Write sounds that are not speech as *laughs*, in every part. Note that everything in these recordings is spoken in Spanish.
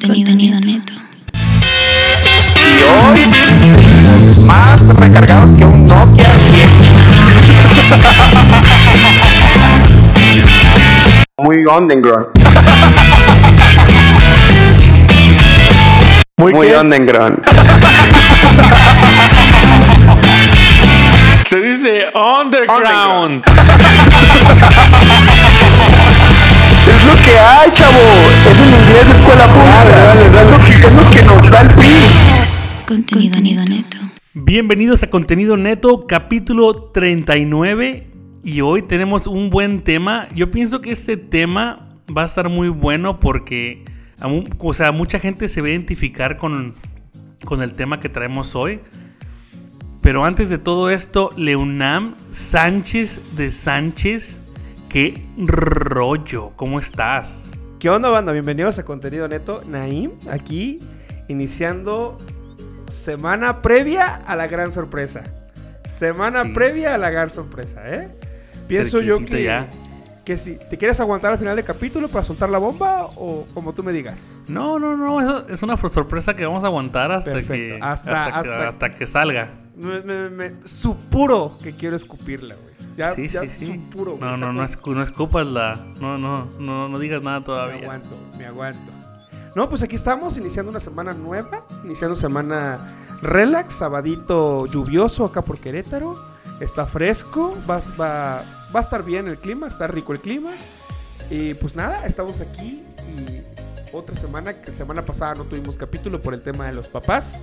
Contenido, neto. Y hoy, más recargados que un Nokia 10. *laughs* Muy underground. *laughs* Muy, Muy underground. Se dice underground. Es *laughs* lo que hay, chavo. Es en inglés de escuela pública. Es, lo que, es lo que nos da el PRI. Contenido, neto. Bienvenidos a Contenido Neto, capítulo 39. Y hoy tenemos un buen tema. Yo pienso que este tema va a estar muy bueno porque, o sea, mucha gente se va a identificar con, con el tema que traemos hoy. Pero antes de todo esto, Leonam Sánchez de Sánchez, qué rollo, ¿cómo estás? ¿Qué onda, banda? Bienvenidos a Contenido Neto. Naim, aquí, iniciando semana previa a la gran sorpresa. Semana Sí. previa a la gran sorpresa, ¿eh? Pienso yo que, ya. que si te quieres aguantar al final del capítulo para soltar la bomba o como tú me digas. No, no, no, es una sorpresa que vamos a aguantar hasta, Perfecto. que, Hasta- hasta, que, hasta- hasta que salga. Me, me- me- supuro que quiero escupirla, güey. Ya, sí, ya sí. No, no, no, como- escu- no escupas la. No, no, no, no digas nada Me todavía. aguanto, me aguanto. No, pues aquí estamos iniciando una semana nueva, iniciando semana relax, sabadito lluvioso acá por Querétaro. Está fresco, va, va, va a estar bien el clima, está rico el clima. Y pues nada, estamos aquí y otra semana, que semana pasada no tuvimos capítulo por el tema de los papás.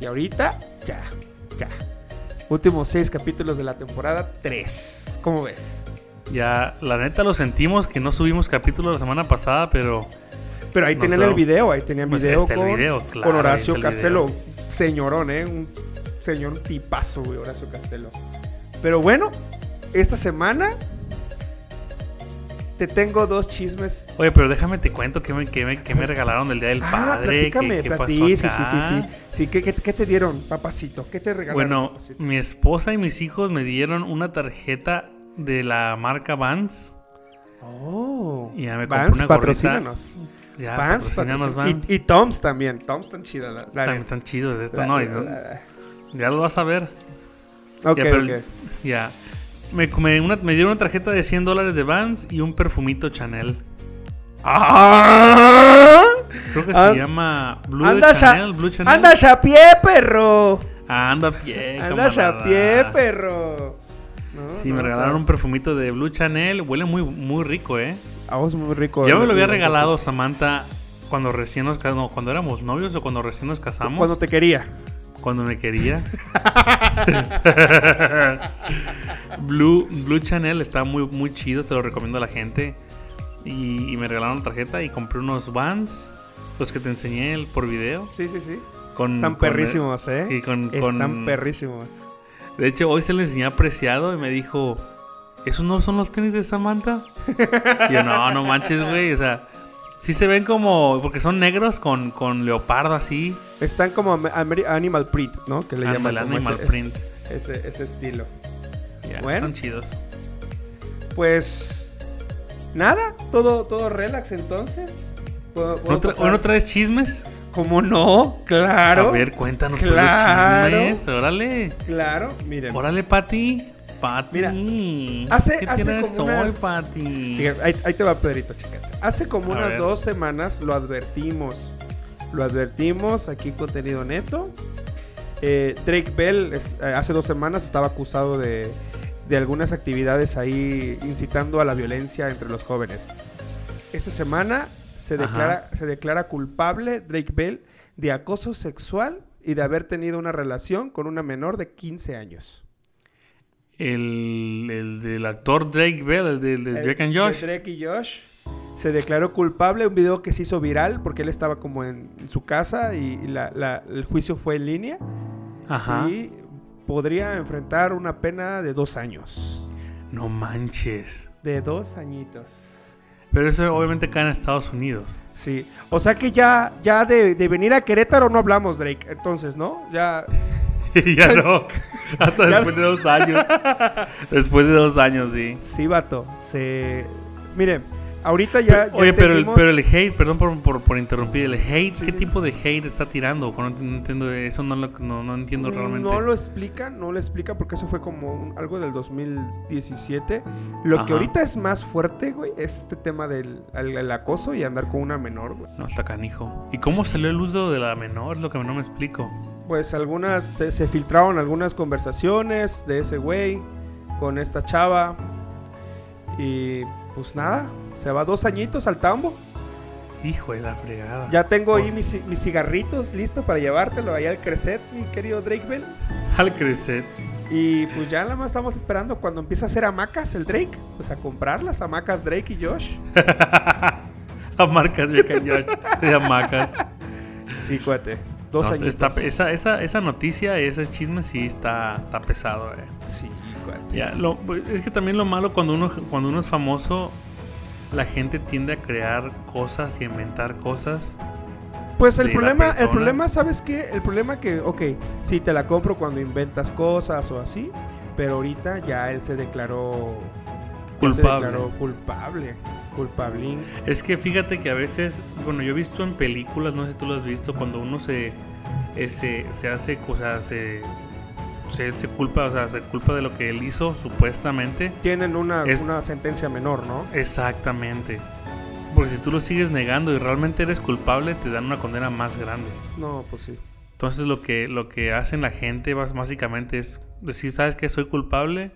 Y ahorita, ya, ya. Últimos seis capítulos de la temporada 3. ¿Cómo ves? Ya, la neta lo sentimos que no subimos capítulo la semana pasada, pero. Pero ahí tenían el video, ahí tenían Pues video, con, video, claro, con Horacio Castelo. Señorón, ¿eh? Un señor tipazo, güey, Horacio Castelo. Pero bueno, esta semana te tengo dos chismes. Oye, pero déjame te cuento que me, que me, que me regalaron del Día del Ah, Padre. platícame, ¿Qué, qué pasó sí, sí, sí, sí. Sí, ¿qué, qué, qué te dieron, papacito? ¿Qué te regalaron, Bueno, papacito? mi esposa y mis hijos me dieron una tarjeta de la marca Vans. Oh, Y ya me compré Vans, una patrocínanos. Ya, Vans, patrocínanos. Vans. Y, y Toms también. Toms tan chida. La, la- de esto, la- ¿no? Ya lo vas a ver. Ok, ya, pero- ok. Ya. Me, me- una- me dieron una tarjeta de 100 dólares de Vans y un perfumito Chanel. ¡Ah! Creo que An- se llama Blue Anda de a Chanel. Blue Chanel. Andas a pie, perro. Ah, anda a pie. Andas a pie, perro. No, Sí, no, me regalaron un perfumito de Blue Chanel. Huele muy, muy rico, ¿eh? A vos muy rico. Ya me lo había regalado. Samantha cuando recién nos casamos. cuando éramos novios o cuando recién nos casamos. Cuando te quería. Cuando me quería. *laughs* Blue, Blue Chanel está muy, muy chido, te lo recomiendo a la gente. Y, y me regalaron la tarjeta y compré unos Vans, los que te enseñé el- por video. Sí, sí, sí. Con, Están con- perrísimos, ¿eh? con- Están con- perrísimos. De hecho, hoy se le enseñé apreciado y me dijo, ¿esos no son los tenis de Samantha? *laughs* Y yo, no, no manches, güey. O sea, sí se ven como, porque son negros con, con leopardo así. Están como Animal Print, ¿no? Que le llaman como animal ese, print. Ese, ese estilo. Bueno. Están chidos. Pues. Nada, todo, todo relax entonces. ¿Puedo, puedo ¿No, tra- pasar? hoy no traes chismes? ¿Cómo no? Claro. A ver, cuéntanos Claro. chismes. Órale. Claro, miren. Órale, Pati. Pati. Mira, hace- ¿Qué hace como unas-? Fíjate, ahí, ahí te va Pedrito. Hace como A unas ver. dos semanas lo advertimos. Lo advertimos aquí en contenido neto. Eh, Drake Bell es- eh, hace dos semanas estaba acusado de, de algunas actividades ahí incitando a la violencia entre los jóvenes. Esta semana se Ajá. declara, se declara culpable Drake Bell de acoso sexual y de haber tenido una relación con una menor de 15 años. El, el del actor Drake Bell, el de, el de El- Drake and de Josh. Drake y Josh. Se declaró culpable, un video que se hizo viral porque él estaba como en, en su casa y, y la- la- el juicio fue en línea. Ajá. Y podría enfrentar una pena de dos años. No manches. De dos añitos. Pero eso obviamente cae en Estados Unidos. Sí. O sea que ya, ya de, de venir a Querétaro no hablamos, Drake. Entonces, ¿no? Ya. *laughs* ya no. *laughs* Hasta Ya- después de dos años. *laughs* Después de dos años, sí. Sí, vato. Se. Miren, Ahorita ya. ya Oye, pero el, pero el hate, perdón por, por, por interrumpir, el hate, Sí, ¿qué sí. tipo de hate está tirando? No, no entiendo eso, no, lo- no, no entiendo realmente. No lo explica, no lo explica porque eso fue como un- algo del 2017. Lo que Ajá. ahorita es más fuerte, güey, es este tema del el- el acoso y andar con una menor, güey. No, está canijo. ¿Y cómo salió el uso de la menor? Es lo que no me explico. Pues algunas, se, se filtraron algunas conversaciones de ese güey con esta chava. Y pues nada, se va dos añitos al tambo. Hijo de la fregada. Ya tengo ahí mis, mis cigarritos listos para llevártelo allá al Creset, mi querido Drake Bell. Al crecer. Y pues ya nada más estamos esperando cuando empiece a hacer hamacas el Drake. Pues a comprar las hamacas Drake y Josh. *laughs* A marcas, vieja Josh. De hamacas. Sí, cuate. Dos No, está- esa, esa, esa noticia, ese chisme sí está, está pesado, eh. Sí, cuate. Ya, lo- es que también lo malo cuando uno, cuando uno es famoso, la gente tiende a crear cosas y a inventar cosas. Pues el problema, el problema, ¿sabes qué? El problema que, ok, sí te la compro cuando inventas cosas o así, pero ahorita ya él se declaró ya se Culpable. declaró culpable, culpablín. Es que fíjate que a veces, bueno, yo he visto en películas, no sé si tú lo has visto, cuando uno se, eh, se, se hace, o sea, se, se, se culpa, o sea, se culpa de lo que él hizo, supuestamente. Tienen una, Es- una sentencia menor, ¿no? Exactamente. Porque si tú lo sigues negando y realmente eres culpable, te dan una condena más grande. No, pues sí. Entonces lo que, lo que hacen la gente básicamente es decir, sabes que soy culpable,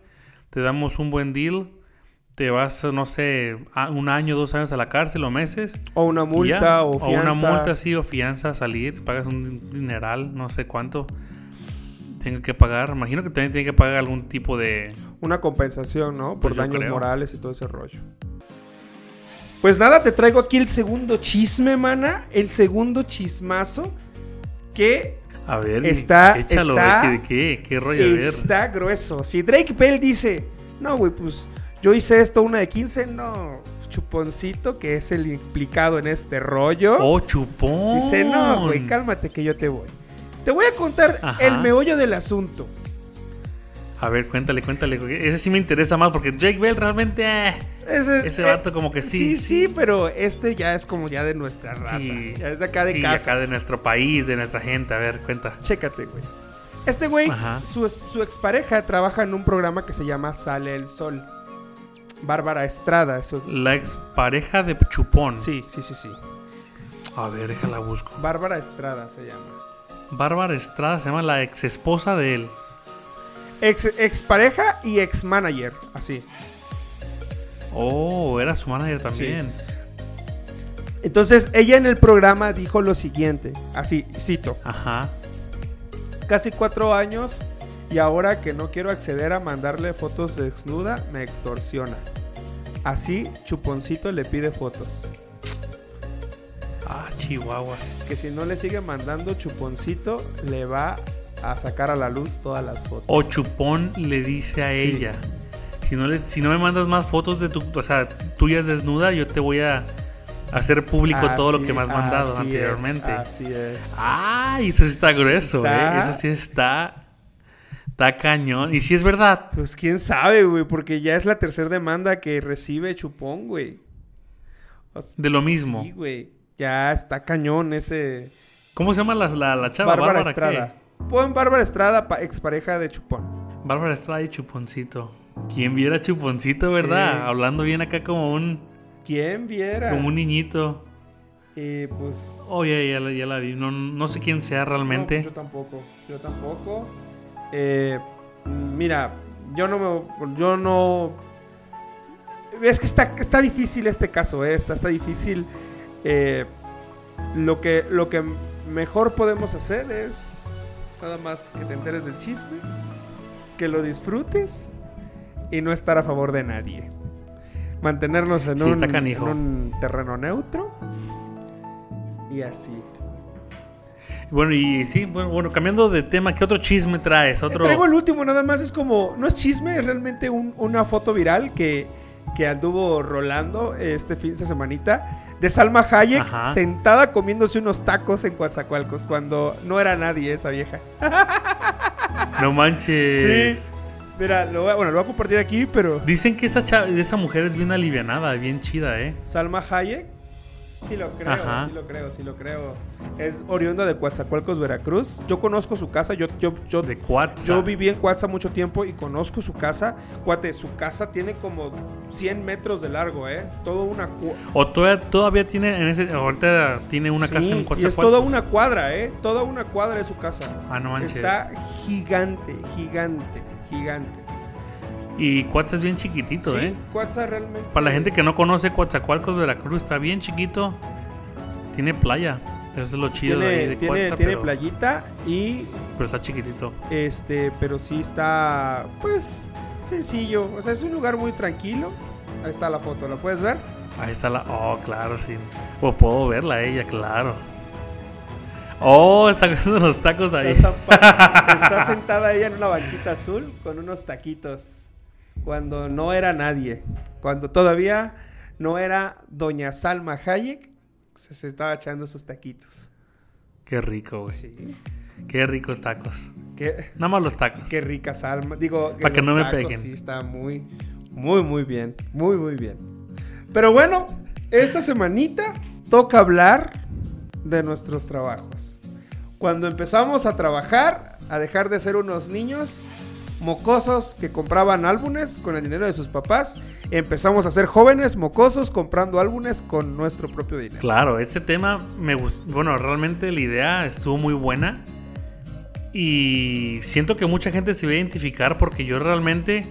te damos un buen deal, te vas, no sé, a un año, dos años a la cárcel o meses. O una multa ya. o fianza. una multa, sí, o fianza salir, pagas un dineral, no sé cuánto tengo que pagar. Imagino que también tiene que pagar algún tipo de... Una compensación, ¿no? Por Pues yo daños creo. morales y todo ese rollo. Pues nada, te traigo aquí el segundo chisme, mana. El segundo chismazo que A ver, Está- échalo, está- ¿de qué? ¿Qué rollo? Está grueso. Si Drake Bell dice, no, güey, pues yo hice esto una de 15, no. Chuponcito, que es el implicado en este rollo. Oh, chupón. dice, no, güey, cálmate que yo te voy. Te voy a contar Ajá. el meollo del asunto. A ver, cuéntale, cuéntale. Ese sí me interesa más porque Drake Bell realmente... eh, Ese, Ese vato como que Sí, sí, sí, pero este ya es como ya de nuestra raza. Sí. Ya es de acá de sí, casa. acá de nuestro país, de nuestra gente. A ver, cuenta. Chécate, güey. Este güey, su, ex- su expareja trabaja en un programa que se llama Sale el Sol. Bárbara Estrada. es su- La expareja de Chupón. Sí, sí, sí, sí. A ver, déjala busco. Bárbara Estrada se llama. Bárbara Estrada se llama la ex esposa de él. Ex, expareja y ex manager, así. Oh, era su manager también. Entonces, ella en el programa dijo lo siguiente, así, cito. Ajá. Casi cuatro años y ahora que no quiero acceder a mandarle fotos desnuda, me extorsiona. Así, Chuponcito le pide fotos. Ah, Chihuahua. Que si no le sigue mandando Chuponcito, le va a sacar a la luz todas las fotos. O Chupón le dice a Sí. ella. Si no, le, si no me mandas más fotos de tu, o sea, tuyas desnuda, yo te voy a hacer público todo lo que me has mandado así anteriormente. Es, así es. Ay, eso sí está grueso, Está- ¿eh? Eso sí está. Está cañón. Y si es verdad. Pues quién sabe, güey, porque ya es la tercera demanda que recibe Chupón, güey. O De lo mismo. Sí, güey. Ya está cañón ese. ¿Cómo se llama la, la, la chava? Bárbara. Estrada. Pon Bárbara Estrada, pa- expareja de Chupón. Bárbara Estrada y Chuponcito. ¿Quién viera Chuponcito, verdad? Eh. Hablando bien acá como un, ¿Quién viera? como un niñito. Y pues. Oh, ya, ya, la- ya la vi. No, no sé quién sea realmente. yo tampoco. Yo tampoco. Eh, mira, yo no me. Yo no. Es que está, está difícil este caso, ¿eh? Está, está difícil. Eh, lo, que, lo que mejor podemos hacer es. Nada más que te enteres del chisme. Que lo disfrutes. Y no estar a favor de nadie. Mantenernos en, Sí, un, en terreno neutro. Y así. Bueno, y sí, bueno, bueno, cambiando de tema, ¿qué otro chisme traes? Otro. Traigo el último, nada más es como, no es chisme, es realmente un- una foto viral que, que anduvo rolando este fin de semanita de Salma Hayek Ajá. sentada comiéndose unos tacos en Coatzacoalcos cuando no era nadie esa vieja. No manches. Sí. Mira, lo voy a- bueno, lo voy a compartir aquí, pero Dicen que esa, esa mujer es bien alivianada, bien chida, ¿eh? Salma Hayek, sí lo creo, Ajá. sí lo creo, sí lo creo. Es oriunda de Coatzacoalcos, Veracruz. Yo conozco su casa, yo, yo, yo, De yo viví en Coatza mucho tiempo y conozco su casa. Cuate, su casa tiene como 100 metros de largo, ¿eh? Todo una... O todavía, todavía tiene, en ese, ahorita tiene una Sí, casa en y es Coatzacoalcos. toda una cuadra, ¿eh? Toda una cuadra de su casa. Ah, no manches. Está gigante, gigante, gigante. Y Coatza es bien chiquitito, sí, ¿eh? Coatza realmente... Para la gente que no conoce Coatzacoalcos, Veracruz, está bien chiquito. Tiene playa. Eso es lo chido de ahí tiene, de tiene, Coatza, tiene pero, playita y pero está chiquitito. este, pero sí está, pues, sencillo. O sea, es un lugar muy tranquilo. Ahí está la foto, ¿la puedes ver? Ahí está la. Oh, claro, sí. O puedo verla ella, claro. Oh, está comiendo los tacos ahí. Está, *laughs* está sentada ella en una banquita azul con unos taquitos. Cuando no era nadie. Cuando todavía no era doña Salma Hayek, se, se estaba echando esos taquitos. Qué rico, güey. Sí. Qué ricos tacos. Qué, Nada más los tacos. qué rica Salma. Digo, Pa' que no me peguen. Sí, está muy, muy, muy bien. Muy, muy bien. Pero bueno, esta semanita toca hablar de nuestros trabajos. Cuando empezamos a trabajar, a dejar de ser unos niños mocosos que compraban álbumes con el dinero de sus papás, empezamos a ser jóvenes mocosos comprando álbumes con nuestro propio dinero. Claro, ese tema me gustó. Bueno, realmente la idea estuvo muy buena. Y siento que mucha gente se va a identificar porque yo realmente.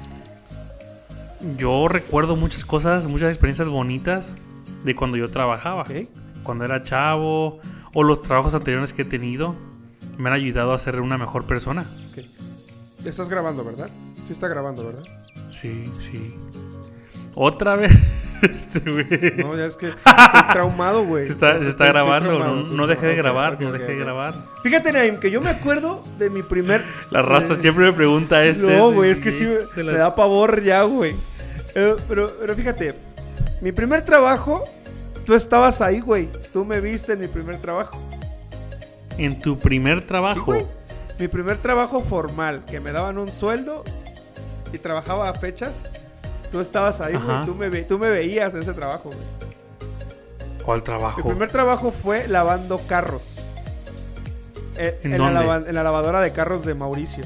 Yo recuerdo muchas cosas, muchas experiencias bonitas de cuando yo trabajaba. Cuando era chavo o los trabajos anteriores que he tenido me han ayudado a ser una mejor persona. Estás grabando, ¿verdad? Sí está grabando, ¿verdad? Sí, sí. Otra vez. *laughs* Este güey. No, ya es que estoy traumado, güey. Se está, se está Estoy- grabando. traumado, No, no dejé de grabar, no dejé de grabar. Fíjate, Naim, que yo me acuerdo de mi primer. La raza de- siempre me pregunta este. No, de- güey, es que sí me, da pavor ya, güey. Eh, pero, pero fíjate, mi primer trabajo, tú estabas ahí, güey. Tú me viste en mi primer trabajo. En tu primer Sí, trabajo. güey. Mi primer trabajo formal, que me daban un sueldo y trabajaba a fechas. Tú estabas ahí, güey. Tú me, ve- tú me veías en ese trabajo, güey. ¿Cuál Mi trabajo? primer trabajo fue lavando carros. Eh, ¿En en, la dónde? lava- en la lavadora de carros de Mauricio.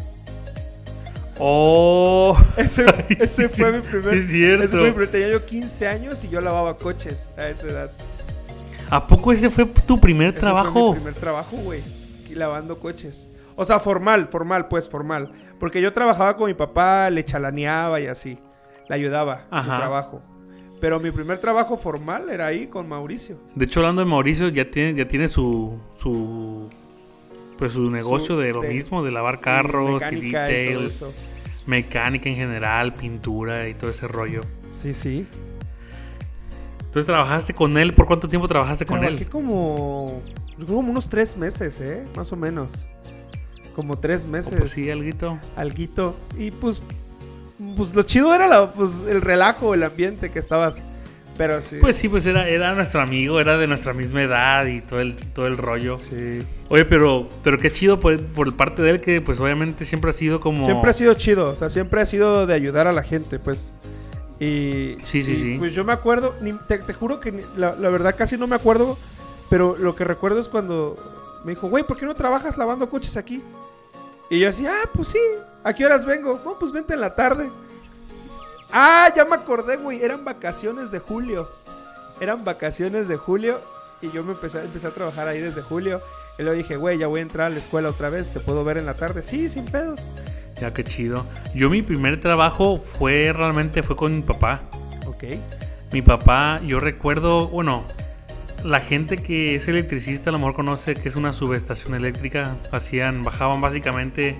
Oh. *laughs* Ese, *laughs* ese Sí, fue mi primer. sí, es cierto. Ese fue mi primer- Tenía yo 15 años y yo lavaba coches a esa edad. ¿A poco ese fue tu primer Ese trabajo? Fue mi primer trabajo, güey. Lavando coches. O sea, formal, formal, pues, formal. Porque yo trabajaba con mi papá, le chalaneaba y así. Le ayudaba en su trabajo. Pero mi primer trabajo formal era ahí con Mauricio. De hecho, hablando de Mauricio, ya tiene, ya tiene su. su pues su negocio de lo de- mismo, de lavar carros, Mecánica y details, mecánica en general, pintura y todo ese rollo. Sí, sí. Entonces trabajaste con él. ¿Por cuánto tiempo trabajaste con Trabajé él? como. Como unos tres meses, ¿eh? Más o menos. Como tres meses. Pues sí, alguito. Alguito. Y pues. Pues lo chido era la, pues, el relajo, el ambiente que estabas. Pero sí. Pues sí, pues era, era nuestro amigo, era de nuestra misma edad y todo el, todo el rollo. Sí. Oye, pero, pero qué chido por, por parte de él que pues obviamente siempre ha sido como... Siempre ha sido chido. O sea, siempre ha sido de ayudar a la gente, pues. Y. Sí, sí, y, sí. Pues yo me acuerdo. ni- te, te juro que ni- la, la verdad casi no me acuerdo. Pero lo que recuerdo es cuando me dijo, güey, ¿por qué no trabajas lavando coches aquí? Y yo así, ah, pues sí. ¿A qué horas vengo? No, pues vente en la tarde. Ah, ya me acordé, güey. Eran vacaciones de julio. Eran vacaciones de julio. Y yo me empecé, empecé a trabajar ahí desde julio. Y luego dije, güey, ya voy a entrar a la escuela otra vez. ¿Te puedo ver en la tarde? Sí, sin pedos. Ya, qué chido. Yo mi primer trabajo fue realmente fue con mi papá. Ok. Mi papá, yo recuerdo, bueno, la gente que es electricista a lo mejor conoce que es una subestación eléctrica. Hacían, bajaban básicamente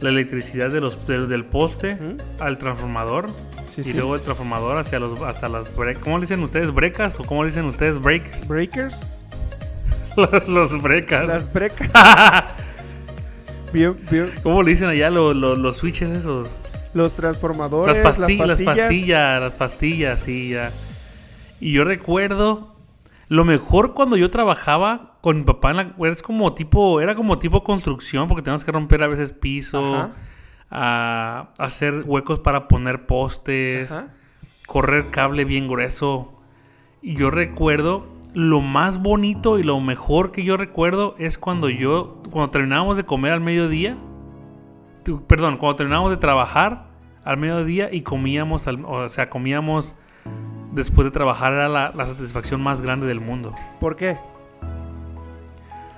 la electricidad de los, del- del poste al transformador. Sí, y sí. luego el transformador hacia los, hasta las bre- ¿Cómo le dicen ustedes? ¿Brecas? ¿O cómo le dicen ustedes? ¿Breakers? Breakers. *laughs* los, los brecas. Las brecas. *laughs* bien, bien. ¿Cómo le dicen allá los, los, los switches esos? Los transformadores, Las pastillas, las las pastillas. pastillas, las pastillas, sí, ya. Y yo recuerdo lo mejor cuando yo trabajaba con mi papá en la, es como tipo, era como tipo construcción porque teníamos que romper a veces piso, a hacer huecos para poner postes, Ajá. correr cable bien grueso. Y yo recuerdo, lo más bonito y lo mejor que yo recuerdo es cuando yo, cuando terminábamos de comer al mediodía, tu- perdón, cuando terminábamos de trabajar al mediodía y comíamos, al- o sea, comíamos después de trabajar, era la, la satisfacción más grande del mundo. ¿Por qué?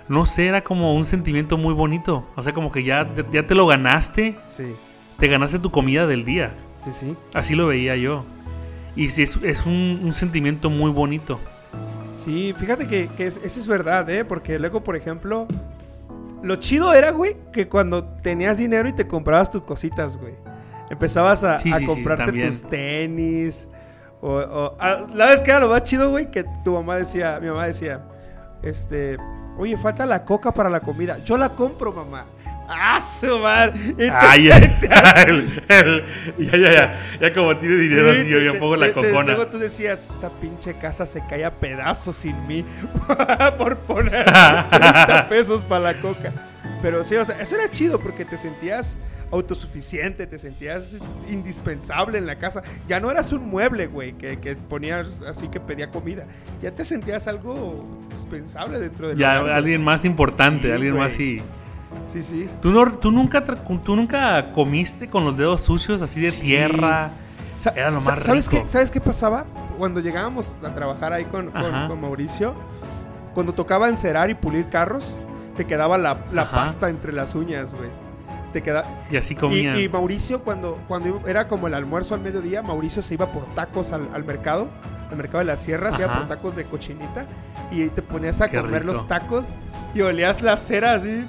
No sé, era como un sentimiento muy bonito. O sea, como que ya, ya te lo ganaste, Sí, te ganaste tu comida del día. sí, sí. Así lo veía yo. Y sí, es, es un, un sentimiento muy bonito. Sí, fíjate que, que es- eso es verdad, ¿eh? Porque luego, por ejemplo, lo chido era, güey, que cuando tenías dinero y te comprabas tus cositas, güey. Empezabas a, Sí, a sí, sí, comprarte tus tenis. O, o- ah, la vez que era lo más chido, güey, que tu mamá decía, mi mamá decía, este, oye, falta la coca para la comida. Yo la compro, mamá. ¡Ah, su madre! Ah, *laughs* ya, ya, ya, ya. Como tiene dinero, Sí, así yo, yo pongo la cocona. Luego tú decías, esta pinche casa se cae a pedazos sin mí *laughs* por poner *laughs* 30 pesos para la coca. Pero sí, o sea, eso era chido porque te sentías autosuficiente, te sentías indispensable en la casa. Ya no eras un mueble, güey, que, que ponías así que pedía comida. Ya te sentías algo indispensable dentro del Ya, güey. alguien más importante, Sí, alguien güey. más sí. Sí, sí. ¿Tú, no, tú, nunca, ¿Tú nunca comiste con los dedos sucios así de Sí. tierra? Sa- Era lo más ¿sabes rico. Qué, ¿Sabes qué pasaba? Cuando llegábamos a trabajar ahí con, con- con Mauricio, cuando tocaba encerar y pulir carros, te quedaba la, la pasta entre las uñas, güey. Te queda... Y así Y, comían. y Mauricio, cuando, cuando era como el almuerzo al mediodía, Mauricio se iba por tacos al, al mercado, al mercado de la sierra, se iba por tacos de cochinita y te ponías a Qué comer rico. los tacos y olías la cera así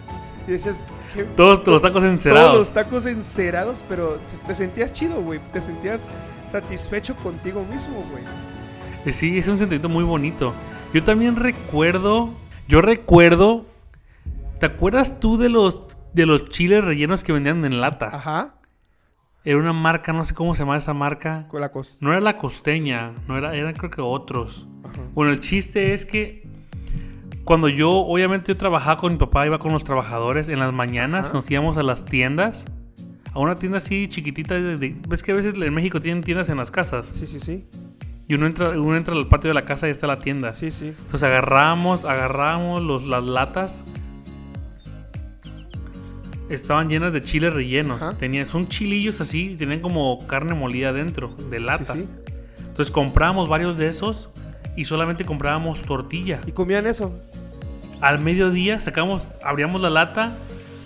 y decías... "¿Qué- Todos los tacos todos encerados. los tacos encerados, pero te sentías chido, güey. Te sentías satisfecho contigo mismo, güey. Eh, Sí, es un sentimiento muy bonito. Yo también recuerdo, yo recuerdo, ¿te acuerdas tú de los de los chiles rellenos que vendían en lata? Ajá. Era una marca, no sé cómo se llama esa marca. Con la cos- No era la costeña, no era, eran creo que otros. Ajá. Bueno, el chiste es que cuando yo, obviamente yo trabajaba con mi papá, iba con los trabajadores, en las mañanas Ajá. nos íbamos a las tiendas, a una tienda así chiquitita, de- de- ves que a veces en México tienen tiendas en las casas, Sí, sí, sí. y uno entra, uno entra al patio de la casa y está la tienda. Sí, sí. Entonces agarramos, agarramos los, las latas. Estaban llenas de chiles rellenos. Ajá. Tenían, son chilillos así, tenían como carne molida dentro, de lata. Sí, sí. Entonces compramos varios de esos y solamente comprábamos tortilla. Y comían eso. Al mediodía sacamos, abríamos la lata,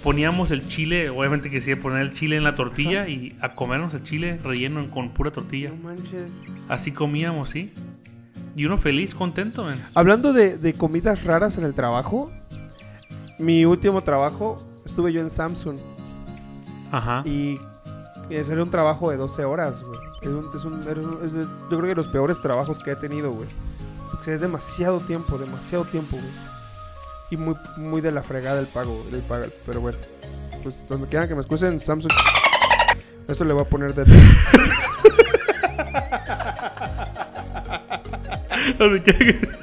poníamos el chile, obviamente que sí, poner el chile en la tortilla y a comernos el chile relleno con pura tortilla. No manches. Así comíamos, ¿sí? Y uno feliz, contento. Hablando de, de comidas raras en el trabajo, mi último trabajo estuve yo en Samsung Ajá. y ese era un trabajo de 12 horas, güey. Es un- es un- yo creo que los peores trabajos que he tenido, güey. Porque es demasiado tiempo, demasiado tiempo, güey. Y muy, muy de la fregada el pago, el pago. Pero bueno, pues donde quieran que me excusen, Samsung. Eso le voy a poner de. *laughs* Donde quiera que-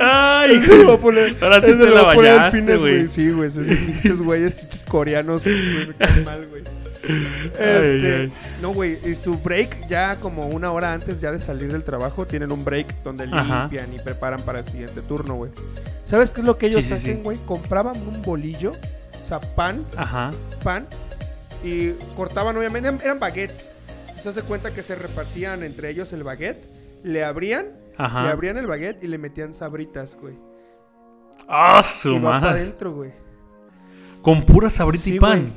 Ay, le voy a poner. Ahora sí te la bañaste, güey. Sí, güey. Esos pinches güeyes, pinches coreanos. güey, mal, güey. Este, ay. No, güey. Y su break, ya como una hora antes ya de salir del trabajo, tienen un break donde Ajá. limpian y preparan para el siguiente turno, güey. ¿Sabes qué es lo que ellos Sí, sí, hacen, sí. güey? Compraban un bolillo, o sea, pan, Ajá. pan, y cortaban, obviamente, eran baguettes. Se hace cuenta que se repartían entre ellos el baguette, le abrían, le Ajá. abrían el baguette y le metían sabritas, güey. Ah, su Y va para madre. adentro, güey. Con pura sabrita Sí, y pan. güey.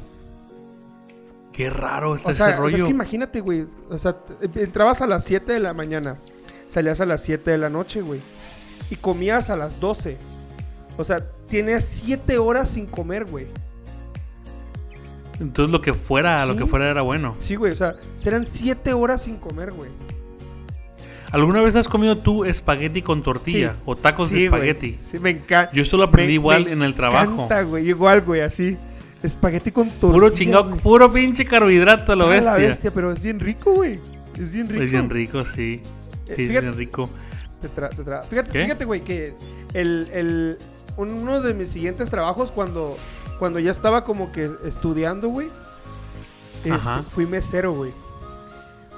Qué raro está O sea, ese o rollo. sea, es que imagínate, güey. O sea, entrabas a las 7 de la mañana, salías a las 7 de la noche, güey. Y comías a las 12. O sea, tienes 7 horas sin comer, güey. Entonces lo que fuera, lo que fuera era bueno. Sí, güey. O sea, serán 7 horas sin comer, güey. ¿Alguna vez has comido tú espagueti con tortilla? Sí. O tacos de Sí, espagueti. Sí, me encanta. Yo esto lo aprendí igual en el trabajo. Me encanta, güey. Igual, güey, así. Espagueti con tortilla. Puro chingado, puro pinche carbohidrato a lo Ah, bestia. la bestia, pero es bien rico, güey. Es bien rico. Es bien rico, sí. Eh, Sí, es bien rico. Te tra- te tra- Fíjate, ¿Qué? fíjate, güey, que el, el- uno de mis siguientes trabajos, cuando cuando ya estaba como que estudiando, güey, este, fui mesero, güey.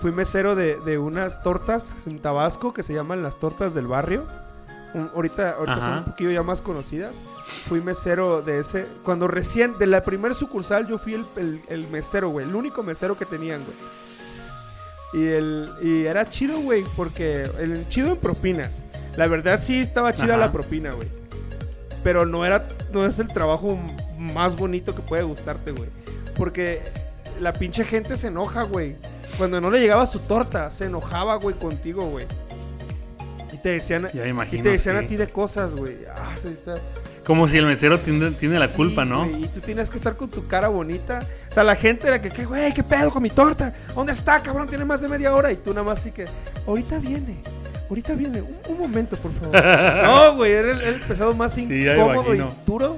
Fui mesero de, de unas tortas en Tabasco que se llaman las tortas del barrio. Un- ahorita ahorita son un poquillo ya más conocidas. Fui mesero de ese. Cuando recién, de la primer sucursal, yo fui el, el- el mesero, güey. El único mesero que tenían, güey. Y, el, y era chido, güey, porque el chido en propinas. La verdad sí estaba chida Ajá. la propina, güey. Pero no era no es el trabajo más bonito que puede gustarte, güey. Porque la pinche gente se enoja, güey. Cuando no le llegaba su torta, se enojaba, güey, contigo, güey. Y te decían, Ya me imagino, y te decían sí. a ti de cosas, güey. Ah, sí, está. Como si el mesero tiene, tiene la Sí, culpa, ¿no? y tú tienes que estar con tu cara bonita. O sea, la gente era que, ¿qué, güey? ¿Qué pedo con mi torta? ¿Dónde está, cabrón? Tiene más de media hora. Y tú nada más así que, ahorita viene. Ahorita viene. Un, un momento, por favor. *laughs* no, güey, era el, el pesado más incómodo y duro.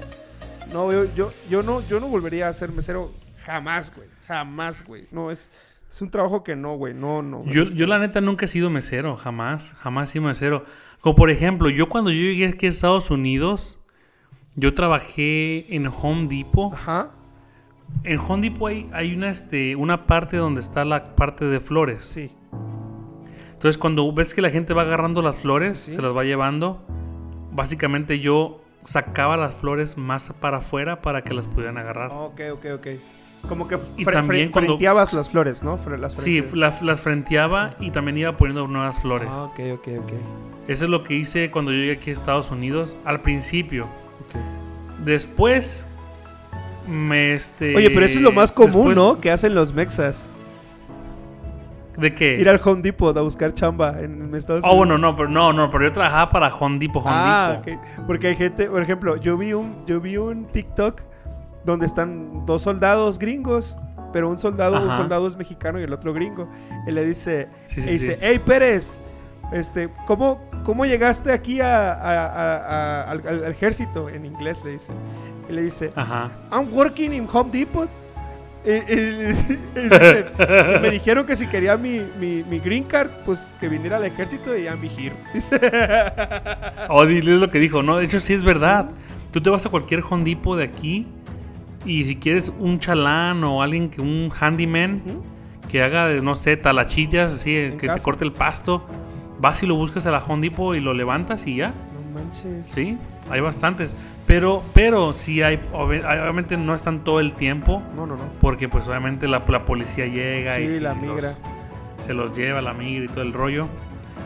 No, yo, yo, yo no, yo no volvería a ser mesero jamás, güey. Jamás, güey. No, es, es un trabajo que no, güey. No, no. Yo, yo la neta nunca he sido mesero, jamás, jamás he sido mesero. Como por ejemplo, yo cuando yo llegué aquí a Estados Unidos, yo trabajé en Home Depot. Ajá. En Home Depot hay, hay una, este, una parte donde está la parte de flores. Sí. Entonces cuando ves que la gente va agarrando las flores, Sí, sí. se las va llevando, básicamente yo sacaba las flores más para afuera para que las pudieran agarrar. Ok, ok, ok. Como que Y fre- también fre- cuando- frenteabas las flores, ¿no? Fre- las Sí, las, las frenteaba y también iba poniendo nuevas flores. Ah, ok, ok, ok. Eso es lo que hice cuando yo llegué aquí a Estados Unidos al principio. ok. Después me este Oye, pero eso es lo más común, después- ¿no? Que hacen los mexas. ¿De qué? Ir al Home Depot a buscar chamba en, Estados Oh, Unidos. bueno, no, pero no, no, pero yo trabajaba para Home Depot, Home Ah, Depot. ok. Porque hay gente, por ejemplo, yo vi un, yo vi un TikTok donde están dos soldados gringos, pero un soldado, un soldado es mexicano y el otro gringo. Y le dice, Sí, sí, y dice, sí. hey Pérez, este, ¿cómo, cómo llegaste aquí a- a- a- a- al, ejército? En inglés le dice. Y le dice, Ajá. I'm working in Home Depot. Y, y- *laughs* y dice, me dijeron que si quería mi, mi, mi green card, pues que viniera al ejército y I'm here. *laughs* Dice, Oh, dile lo que dijo, no, de hecho sí es verdad. Tú te vas a cualquier Home Depot de aquí y si quieres un chalán o alguien que un handyman que haga no sé, talachillas, así, que casa. te corte el pasto, vas y lo buscas a la Home Depot y lo levantas y ya. no manches. Sí, hay bastantes. Pero, pero sí hay, obvi- obviamente no están todo el tiempo, No, no, no. porque pues obviamente la, la policía llega y Sí, la los- migra. se los lleva la migra y todo el rollo.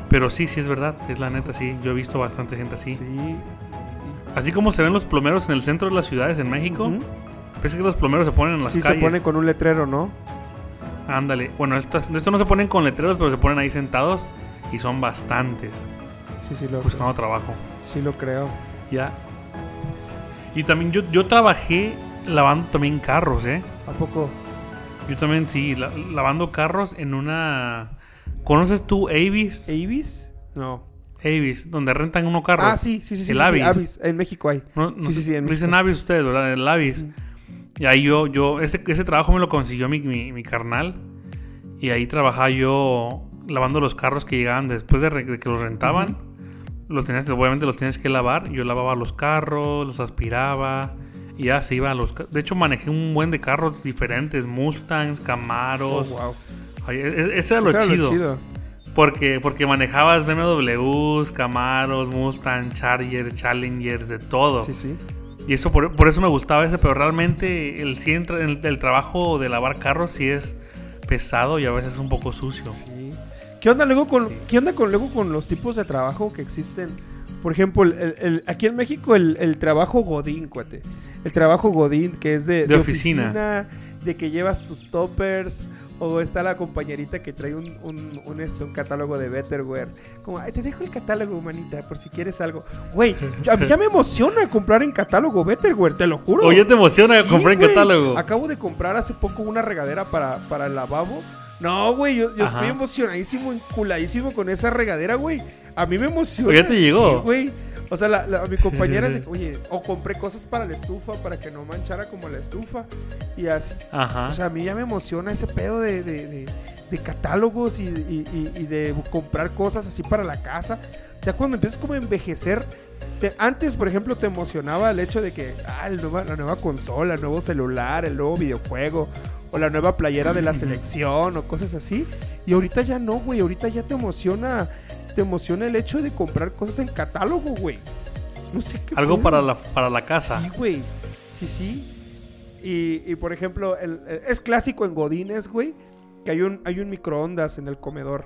Pero sí, sí es verdad, es la neta, sí. Yo he visto bastante gente así. Sí. Así como se ven los plomeros en el centro de las ciudades en México, Ujú. Parece que los plomeros se ponen en las Sí, se calles. pone con un letrero, ¿no? Ándale. Bueno, esto, esto no se ponen con letreros, pero se ponen ahí sentados y son bastantes Sí, sí lo, buscando trabajo. sí lo creo. Ya. Y también yo, yo trabajé lavando también carros, ¿eh? ¿A poco? Yo también sí, la- lavando carros en una... ¿Conoces tú Avis? ¿Avis? No. Avis, donde rentan uno carros. Ah, sí, sí, sí. sí, El sí, Avis. Avis. En México hay. No, no Sí, sí, sí, en dicen. Avis ustedes, ¿verdad? El Avis. Y ahí yo, yo, ese, ese trabajo me lo consiguió mi, mi, mi carnal. Y ahí trabajaba yo lavando los carros que llegaban después de, de que los rentaban. Los tenías, obviamente los tienes que lavar. Yo lavaba los carros, los aspiraba. Y ya se iba a los... De hecho, manejé un buen de carros diferentes. Mustangs, Oh, Camaros. wow. Ay, e- e- ese era lo Eso era chido. Porque, porque manejabas BMWs, Camaros, Mustang, Charger, Challengers, de todo. Sí, sí. Y eso por, por eso me gustaba ese, pero realmente el, el, el trabajo de lavar carros sí es pesado y a veces un poco sucio. Sí. ¿Qué onda luego con, ¿qué onda con, luego con los tipos de trabajo que existen? Por ejemplo, el- el- el- aquí en México el, el trabajo Godín, cuate. El trabajo Godín, que es de, De oficina. de que llevas tus toppers. O está la compañerita que trae un, un, un, este, un catálogo de Betterware. Como, "Ay, te dejo el catálogo, manita, por si quieres algo. Güey, yo- a mí ya me emociona comprar en catálogo Betterware, te lo juro. ¿O ya te emociona Sí, comprar en catálogo? Acabo de comprar hace poco una regadera para, para el lavabo. No, güey, yo, yo estoy emocionadísimo, enculadísimo con esa regadera, güey. A mí me emociona. ¿O ya te llegó? Sí, güey. O sea, la, la- mi compañera se, *laughs* oye, o compré cosas para la estufa para que no manchara como la estufa. Y así. Ajá. O sea, a mí ya me emociona ese pedo de, de- de- de catálogos y, y- y- y de comprar cosas así para la casa. Ya cuando empiezas como a envejecer, te te- antes, por ejemplo, te emocionaba el hecho de que, ah, el nueva- la nueva consola, el nuevo celular, el nuevo videojuego, o la nueva playera de la selección, o cosas así. Y ahorita ya no, güey. Ahorita ya te emociona, te emociona el hecho de comprar cosas en catálogo, güey. No sé qué. Algo pedo. para la, para la casa. Sí, güey. Sí, sí. Y, y, por ejemplo, el- el- es clásico en Godines, güey, que hay un, hay un microondas en el comedor.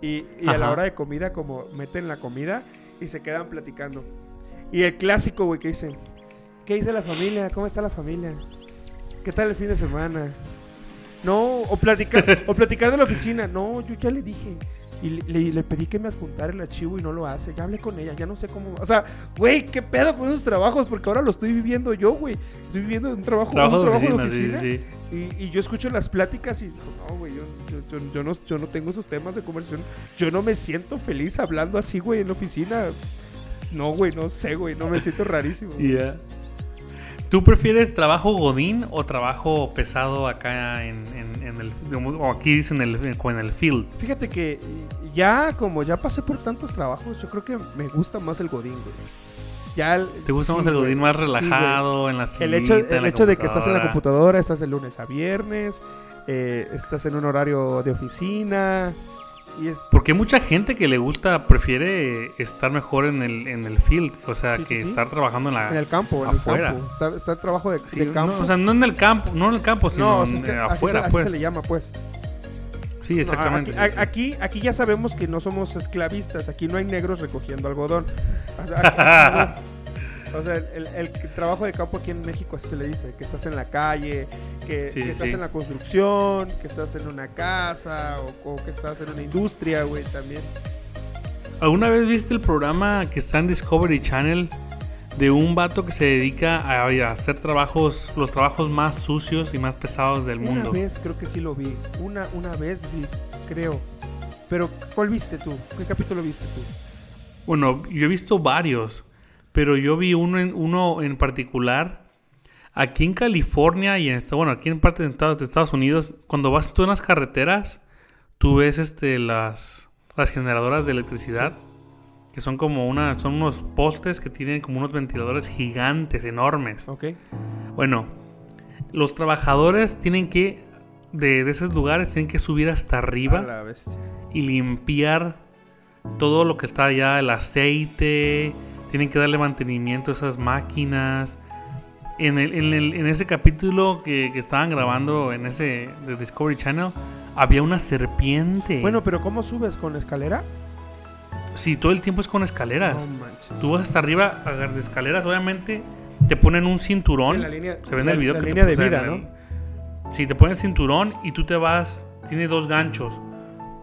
Y, y a la hora de comida, como meten la comida y se quedan platicando. Y el clásico, güey, que dicen, ¿qué dice la familia? ¿Cómo está la familia? ¿Qué tal el fin de semana? No, o platicar, o platicar de la oficina. No, yo ya le dije. Y le, pedí que me adjuntara el archivo y no lo hace. Ya hablé con ella, ya no sé cómo. O sea, güey, ¿qué pedo con esos trabajos? Porque ahora lo estoy viviendo yo, güey. Estoy viviendo un trabajo, Trabajo un de trabajo oficina, sí, sí. Y, y yo escucho las pláticas y digo, no, güey, yo, yo- yo- yo no, yo no tengo esos temas de conversación. Yo no me siento feliz hablando así, güey, en la oficina. No, güey, no sé, güey, no me siento rarísimo. *laughs* Ya. ¿Tú prefieres trabajo godín o trabajo pesado acá en, en- en el... O aquí dicen el, en, en el field. Fíjate que ya, como ya pasé por tantos trabajos, yo creo que me gusta más el Godín, güey. Ya el- ¿Te gusta sí, más el godín más sí, relajado, en la el hecho, el hecho de que estás en la computadora? computadora, estás de lunes a viernes, eh, estás en un horario de oficina. Y es, Porque hay mucha gente que le gusta, prefiere estar mejor en el, en el field, o sea, Sí, que sí. estar trabajando en la... en el campo, en afuera. el campo. Está, está el trabajo de, Sí, de no, campo. o sea, no en el campo, no en el campo, sino no, o en- sea, es que eh, así, afuera, se, así pues. se le llama, pues. Sí, No, exactamente. aquí, aquí, aquí ya sabemos que no somos esclavistas. Aquí no hay negros recogiendo algodón. *laughs* O sea, aquí no. O sea, el, trabajo de campo aquí en México así se le dice, que estás en la calle, que, Sí, que estás sí. en la construcción, que estás en una casa o, o que estás en una industria, güey, también. ¿Alguna vez viste el programa que está en Discovery Channel de un vato que se dedica a, a hacer trabajos, los trabajos más sucios y más pesados del mundo? Una vez creo que sí lo vi. Una, una vez vi, creo. Pero, ¿cuál viste tú? ¿Qué capítulo viste tú? Bueno, yo he visto varios, pero yo vi uno en, uno en particular. Aquí en California y en esta- bueno, aquí en parte de Estados, de Estados Unidos, cuando vas tú en las carreteras, tú ves este las, las generadoras de electricidad, que son como una, son unos postes que tienen como unos ventiladores gigantes, enormes. Ok. Bueno, los trabajadores tienen que, de, de esos lugares, tienen que subir hasta arriba la y limpiar todo lo que está allá, el aceite, tienen que darle mantenimiento a esas máquinas. En, el- en el- en ese capítulo que, que estaban grabando en ese de Discovery Channel, había una serpiente. Bueno, pero ¿cómo subes? ¿Con escalera? sí, todo el tiempo es con escaleras. No. Tú vas hasta arriba a de escaleras, obviamente te ponen un cinturón. Sí, la línea- se ve en la- el video la que te línea de vida, el- ¿no? Sí, te ponen el cinturón y tú te vas. Tiene dos ganchos.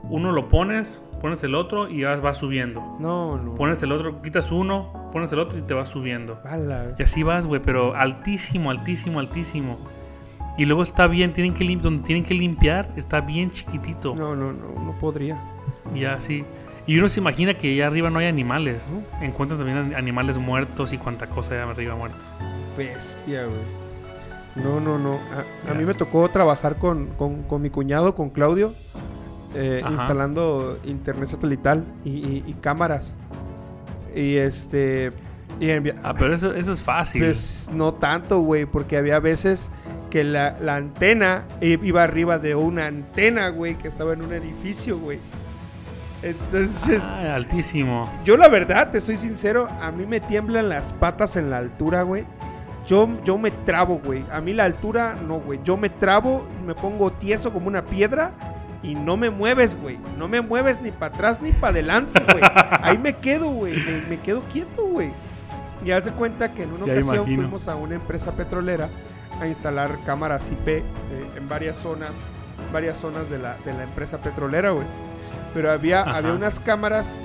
Uno lo pones, pones el otro y vas, vas subiendo. No, no. Pones el otro, quitas uno, pones el otro y te vas subiendo. Y así vas, güey, pero altísimo, altísimo, altísimo. Y luego está bien, tienen que donde tienen que limpiar, está bien chiquitito. No, no, no, no podría. Y así. Y uno se imagina que allá arriba no hay animales. Encuentran también an- animales muertos y cuanta cosa allá arriba muertos. Bestia, güey. No, no, no. A, a mí me tocó trabajar con, con- con mi cuñado, con Claudio, eh, instalando internet satelital y, y- y cámaras. Y este. Y Ah, pero eso, eso es fácil. Pues no tanto, güey, porque había veces que la, la antena iba arriba de una antena, güey, que estaba en un edificio, güey. Entonces, Ah, altísimo. yo la verdad, te soy sincero, a mí me tiemblan las patas en la altura, güey. Yo, yo me trabo, güey. A mí la altura, no, güey. Yo me trabo, me pongo tieso como una piedra y no me mueves, güey. No me mueves ni para atrás ni para adelante, güey. *laughs* Ahí me quedo, güey. Me, me quedo quieto, güey. Y hace cuenta que en una Ya ocasión imagino. fuimos a una empresa petrolera a instalar cámaras IP eh, en varias zonas, varias zonas de la, de la empresa petrolera, güey. Pero había, Ajá. había unas cámaras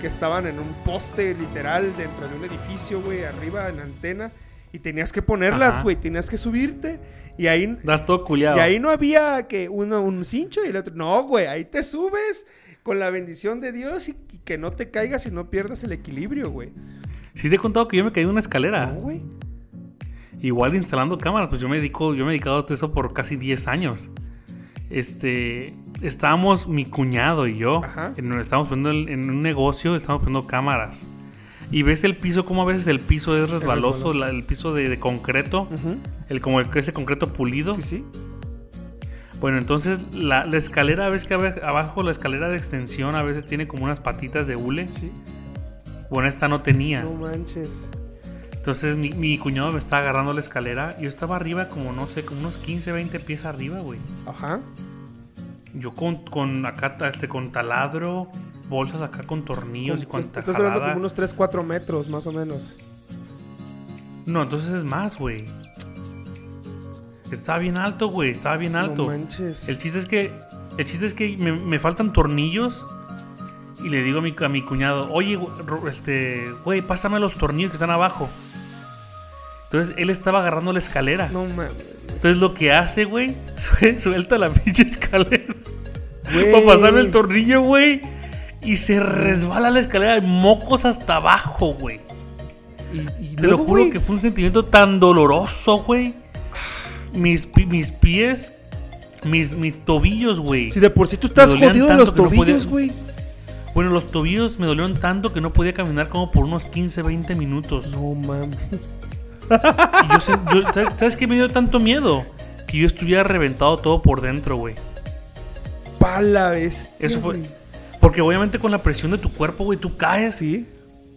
que estaban en un poste literal dentro de un edificio, güey, arriba en la antena. Y tenías que ponerlas, güey, tenías que subirte. Y ahí, Das todo culiado. y ahí no había que uno, un cincho y el otro. No, güey, ahí te subes con la bendición de Dios y, y que no te caigas y no pierdas el equilibrio, güey. Sí te he contado que yo me caí de una escalera. No, güey. Igual instalando cámaras, pues yo me dedico, yo me he dedicado a todo eso por casi 10 años. Este, estábamos mi cuñado y yo, en, estábamos poniendo el- en un negocio, estábamos poniendo cámaras. Y ves el piso, como a veces el piso es resbaloso, la- el piso de, de concreto, el como el, ese concreto pulido. Sí, sí. Bueno, entonces la, la escalera, ves que abajo la escalera de extensión a veces tiene como unas patitas de hule. Sí. Bueno, esta no tenía. No manches. Entonces mi, mi cuñado me estaba agarrando la escalera. Yo estaba arriba como, no sé, como unos 15, 20 pies arriba, güey. Ajá. Yo con, con acá, este, con taladro, bolsas acá con tornillos y con Estás hablando como unos 3, 4 metros, más o menos. No, entonces es más, güey. Estaba bien alto, güey. Estaba bien alto. No manches. El chiste es que. El chiste es que me, me faltan tornillos. Y le digo a mi, a mi cuñado, oye, este, güey, pásame los tornillos que están abajo. Entonces él estaba agarrando la escalera. No mames. Entonces lo que hace, güey, *laughs* sue- suelta la *laughs* pinche escalera. Güey. Para pasarme el tornillo, güey. Y se resbala la escalera de mocos hasta abajo, güey. Y, y Te lo juro güey, que fue un sentimiento tan doloroso, güey. Mis, mis pies, mis, mis tobillos, güey. Si de por sí tú estás jodido de los que no podía- tobillos, güey. Bueno, los tobillos me dolieron tanto que no podía caminar como por unos 15, 20 minutos. No mames. Y yo, sé- yo- ¿sabes, sabes qué me dio tanto miedo? Que yo estuviera reventado todo por dentro, güey. Pala bestia. Eso fue. güey. Porque obviamente con la presión de tu cuerpo, güey, tú caes Sí.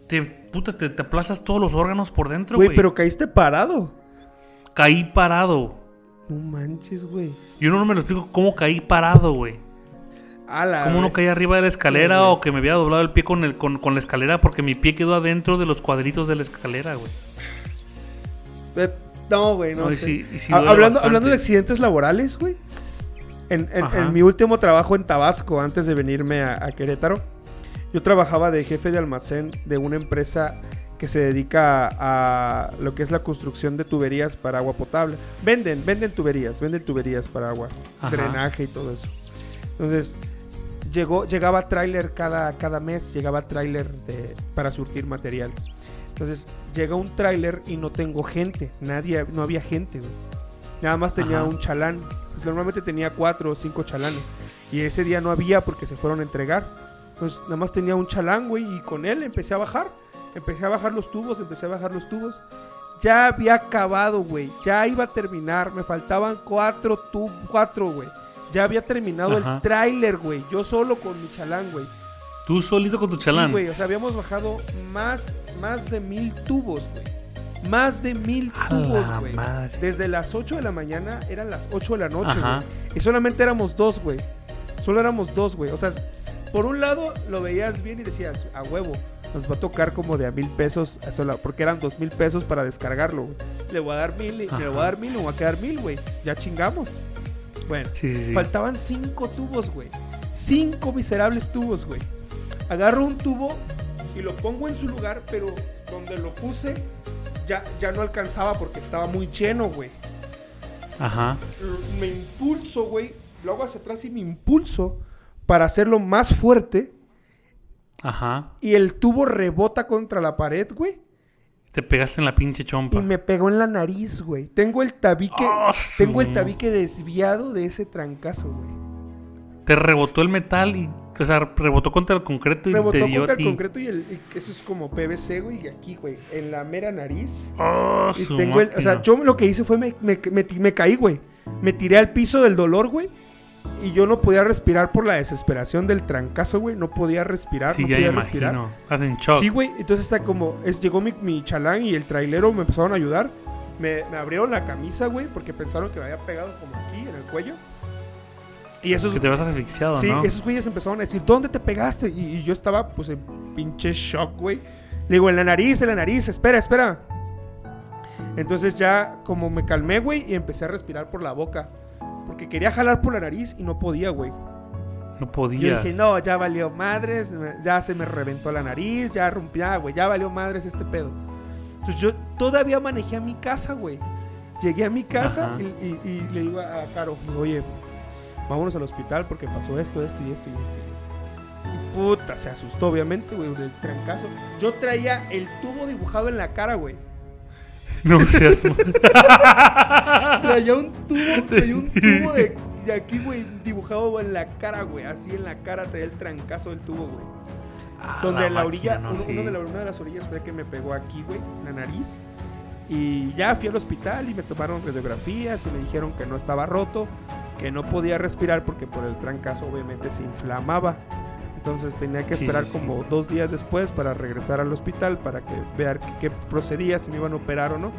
te, puta, te, te aplastas todos los órganos por dentro, Güey, güey. pero caíste parado. Caí parado. No manches, güey. Yo no me lo explico cómo caí parado, güey. Cómo no caí arriba de la escalera o que me había doblado el pie con, el, con, con la escalera porque mi pie quedó adentro de los cuadritos de la escalera, güey. Eh, No, güey, no, No, y sé. sí- y sí Ha- duele hablando, bastante. hablando de accidentes laborales, güey. En, en- Ajá. en mi último trabajo en Tabasco, antes de venirme a, a Querétaro, yo trabajaba de jefe de almacén de una empresa que se dedica a, a lo que es la construcción de tuberías para agua potable. Venden, venden tuberías, venden tuberías para agua, Ajá. drenaje y todo eso. Entonces, llegó, llegaba tráiler cada, cada mes, llegaba tráiler para surtir material. Entonces, llega un tráiler y no tengo gente, nadie, no había gente, güey. Nada más tenía Ajá. un chalán. Pues, normalmente tenía cuatro o cinco chalanes. Y ese día no había porque se fueron a entregar. Entonces, nada más tenía un chalán, güey, y con él empecé a bajar. Empecé a bajar los tubos, empecé a bajar los tubos. Ya había acabado, güey. Ya iba a terminar. Me faltaban cuatro tubos, cuatro, güey. Ya había terminado Ajá. el tráiler, güey. Yo solo con mi chalán, güey. Tú solito con tu Sí, chalán. güey. O sea, habíamos bajado más, más de mil tubos, güey. Más de mil tubos, güey. Desde las 8 de la mañana eran las 8 de la noche, güey. Y solamente éramos dos, güey. Solo éramos dos, güey. O sea, por un lado lo veías bien y decías, a huevo, nos va a tocar como de a mil pesos, sola- porque eran dos mil pesos para descargarlo, güey. Le voy a dar mil, y- le voy a dar mil, le voy a quedar mil, güey. Ya chingamos. Bueno, Sí, sí, sí. faltaban cinco tubos, güey. Cinco miserables tubos, güey. Agarro un tubo y lo pongo en su lugar, pero donde lo puse ya, ya no alcanzaba porque estaba muy lleno, güey Ajá. me impulso, güey. Lo hago hacia atrás y me impulso para hacerlo más fuerte. Ajá. Y el tubo rebota contra la pared, güey. Te pegaste en la pinche chompa. Y me pegó en la nariz, güey. Tengo el tabique. Ah, tengo el tabique desviado de ese trancazo, güey. Te rebotó el metal y. O sea, rebotó contra el concreto y Rebotó te dio contra a el concreto y, el, y eso es como PVC, güey. Y aquí, güey, en la mera nariz. Oh, Y su tengo el, o sea, yo lo que hice fue me, me, me, me caí, güey. Me tiré al piso del dolor, güey. Y yo no podía respirar por la desesperación del trancazo, güey. No podía respirar, Sí, no ya podía imagino. respirar. Estás en shock. Sí, güey. Entonces está como. Es, llegó mi, mi chalán y el trailero me empezaron a ayudar. Me, me abrieron la camisa, güey, porque pensaron que me había pegado como aquí en el cuello. Y esos, que te vas asfixiado, sí, ¿no? esos güeyes empezaron a decir, ¿dónde te pegaste? Y, y yo estaba, pues, en pinche shock, güey. Le digo, en la nariz, en la nariz, espera, espera. Entonces ya, como me calmé, güey, y empecé a respirar por la boca. Porque quería jalar por la nariz y no podía, güey. No Yo podías. dije, no, ya valió madres, ya se me reventó la nariz, ya rompí, ya, güey, ya valió madres este pedo. Entonces yo todavía manejé a mi casa, güey. Llegué a mi casa y, y- y le digo a Caro, oye, vámonos al hospital porque pasó esto, esto y esto y esto y esto. Y puta, se asustó, obviamente, güey, del trancazo. Yo traía el tubo dibujado en la cara, güey. No seas. *laughs* Traía un tubo, traía un *laughs* tubo de, de aquí, güey, dibujado en la cara, güey. Así en la cara traía el trancazo del tubo, güey. Ah, donde la la orilla, máquina, ¿no? uno, Sí. uno de la, una de las orillas fue que me pegó aquí, güey, la nariz. Y ya fui al hospital y me tomaron radiografías y me dijeron que no estaba roto, que no podía respirar porque por el trancazo obviamente se inflamaba. Entonces tenía que esperar sí, sí. como dos días después para regresar al hospital para que vean qué, procedía, si me iban a operar o no.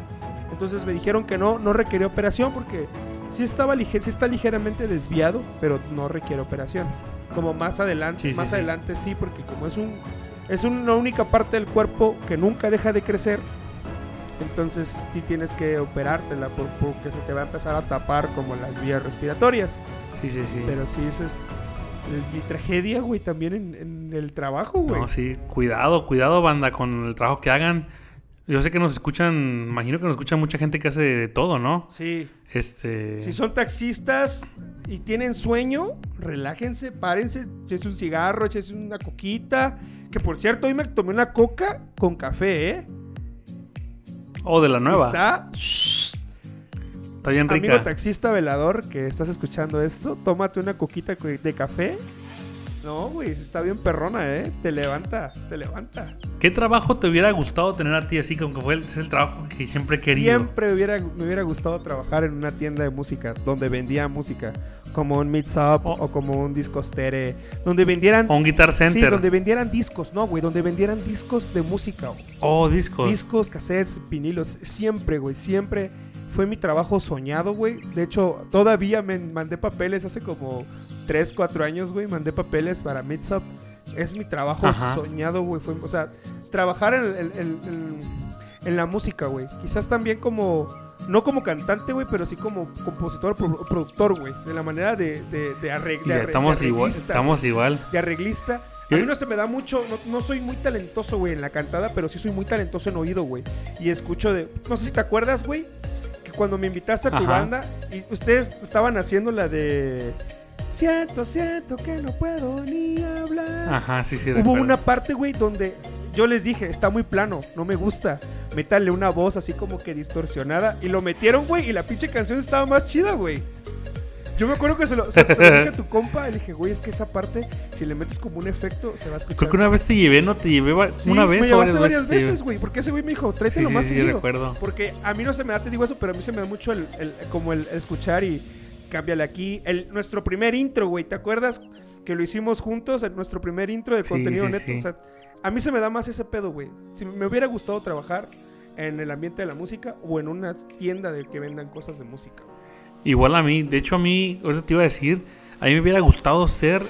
Entonces me dijeron que no, no requería operación porque sí, estaba lige- sí está ligeramente desviado, pero no requiere operación. Como más adelante, más adelante sí, porque como es un es una única parte del cuerpo que nunca deja de crecer, entonces sí tienes que operártela por- porque se te va a empezar a tapar como las vías respiratorias. Sí, sí, sí. Pero sí, esa es mi tragedia, güey, también en, en el trabajo, güey. No, sí, cuidado, cuidado, banda, con el trabajo que hagan. Yo sé que nos escuchan, imagino que nos escucha mucha gente que hace de todo, ¿no? Sí. Este. Si son taxistas y tienen sueño, relájense, párense, échese un cigarro, échese una coquita. Que por cierto, hoy me tomé una coca con café, ¿eh? Oh, de la nueva. Está, Está, bien rica. amigo taxista velador, que estás escuchando esto, tómate una coquita co- de café. No, güey, está bien perrona, ¿eh? Te levanta, te levanta. ¿Qué trabajo te hubiera gustado tener a ti así como que fue el, es el trabajo que siempre he querido? Siempre hubiera, me hubiera gustado trabajar en una tienda de música donde vendía música, como un Mix Up Oh. o como un Discostere, donde vendieran O un Guitar Sí, Center. donde vendieran discos, no, güey, donde vendieran discos de música, güey. Oh, discos. Discos, cassettes, vinilos, siempre, güey, siempre fue mi trabajo soñado, güey. De hecho, todavía me mandé papeles hace como 3, 4 años, güey, mandé papeles para Mix Up. Es mi trabajo Ajá. soñado, güey. Fue, o sea, trabajar en, en- en- en- en la música, güey. Quizás también como, no como cantante, güey, pero sí como compositor, pro- productor, güey. De la manera de, de, de arreg- estamos de igual, estamos igual. de arreglista. A mí no se me da mucho, no, no soy muy talentoso, güey, en la cantada, pero sí soy muy talentoso en oído, güey. Y escucho de... No sé si te acuerdas, güey, que cuando me invitaste a tu Ajá. banda y ustedes estaban haciendo la de... Siento, siento que no puedo ni hablar. Ajá, sí, sí. Hubo recuerdo. una parte, güey, donde yo les dije, está muy plano, no me gusta. Métale una voz así como que distorsionada. Y lo metieron, güey, y la pinche canción estaba más chida, güey. Yo me acuerdo que se lo, se, se lo dije a tu compa. Le dije, güey, es que esa parte, si le metes como un efecto, se va a escuchar. Creo que una vez te llevé, ¿no? Te llevé Sí, una vez me llevaste varias veces, güey. Porque ese güey me dijo, tráetelo Sí, más sí, sí, seguido. recuerdo. Porque a mí no se me da, te digo eso, pero a mí se me da mucho el, el- como el, escuchar y cámbiale aquí. El, nuestro primer intro, güey, ¿te acuerdas? Que lo hicimos juntos, en nuestro primer intro de Sí, contenido sí, neto. sí. O sea, a mí se me da más ese pedo, güey. Si me hubiera gustado trabajar en el ambiente de la música o en una tienda de que vendan cosas de música. güey. Igual a mí, de hecho a mí, ahorita te iba a decir, a mí me hubiera gustado ser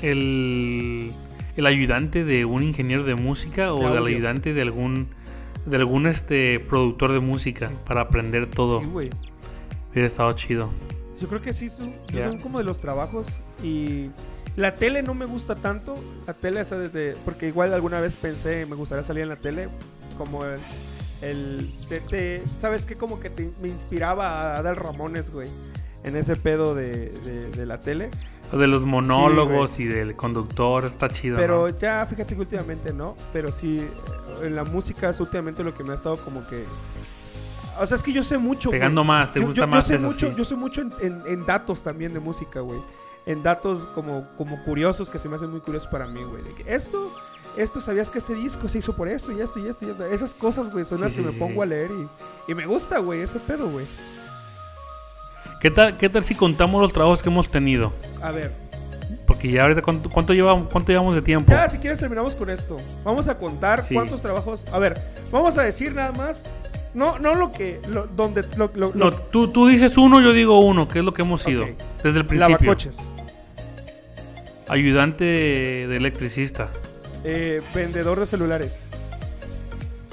el, el ayudante de un ingeniero de música o De del ayudante de algún de algún este productor de música para aprender todo. Sí, güey. Hubiera estado chido. Yo creo que sí son, son como de los trabajos y la tele no me gusta tanto. La tele esa desde porque igual alguna vez pensé me gustaría salir en la tele como el, el te- te- sabes que como que te- me inspiraba a Adal Ramones, güey, en ese pedo de, de- de la tele. De los monólogos y del conductor está chido. Pero ¿no? ya fíjate que últimamente no, pero sí eh, en la música es últimamente lo que me ha estado como que o sea, es que yo sé mucho, güey. Pegando más, te yo, gusta yo- yo más sé eso, mucho, sí. Yo sé mucho en, en- en datos también de música, güey. En datos como, como curiosos que se me hacen muy curiosos para mí, güey. De que esto, esto, ¿sabías que este disco se hizo por esto y esto y esto y esto? Esas cosas, güey, son las que me pongo a leer y, y me gusta, güey, ese pedo, güey. ¿Qué tal, ¿Qué tal si contamos los trabajos que hemos tenido? A ver, Porque ya ahorita, ¿cuánto, cuánto, llevamos, cuánto llevamos de tiempo? ya si quieres terminamos con esto. Vamos a contar Sí. cuántos trabajos. A ver, vamos a decir nada más. No, no lo que. Lo, donde. Lo, lo- No, tú, tú dices uno, yo digo uno, que es lo que hemos sido. Desde el principio. lavacoches. Ayudante de electricista. eh, vendedor de celulares.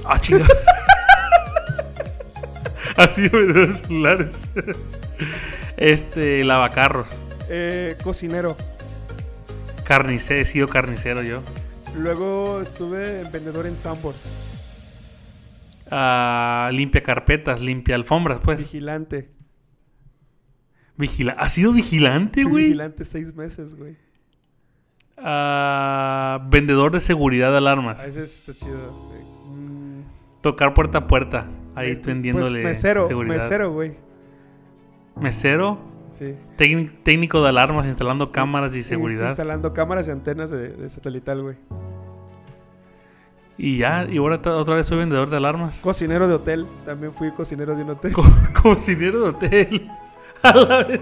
Ah, chinga. *laughs* Así vendedor de celulares. Este, lavacarros. eh, cocinero. Carnicero, he sido carnicero yo. Luego estuve vendedor en Sambors. Ah, limpia carpetas, limpia alfombras, pues. Vigilante. Vigila. ¿Has sido vigilante, güey? vigilante seis meses, güey. Ah, vendedor de seguridad de A alarmas. veces está chido. Mm, Tocar puerta a puerta. Ahí pues, vendiéndole mesero, seguridad. mesero, güey. Mesero. Sí. técnic- técnico de alarmas instalando cámaras y seguridad. Instalando cámaras y antenas de, de satelital, güey. Y ya, y ahora otra vez soy vendedor de alarmas. Cocinero de hotel. También fui cocinero de un hotel. Co- *laughs* cocinero de hotel. *laughs* A la vez.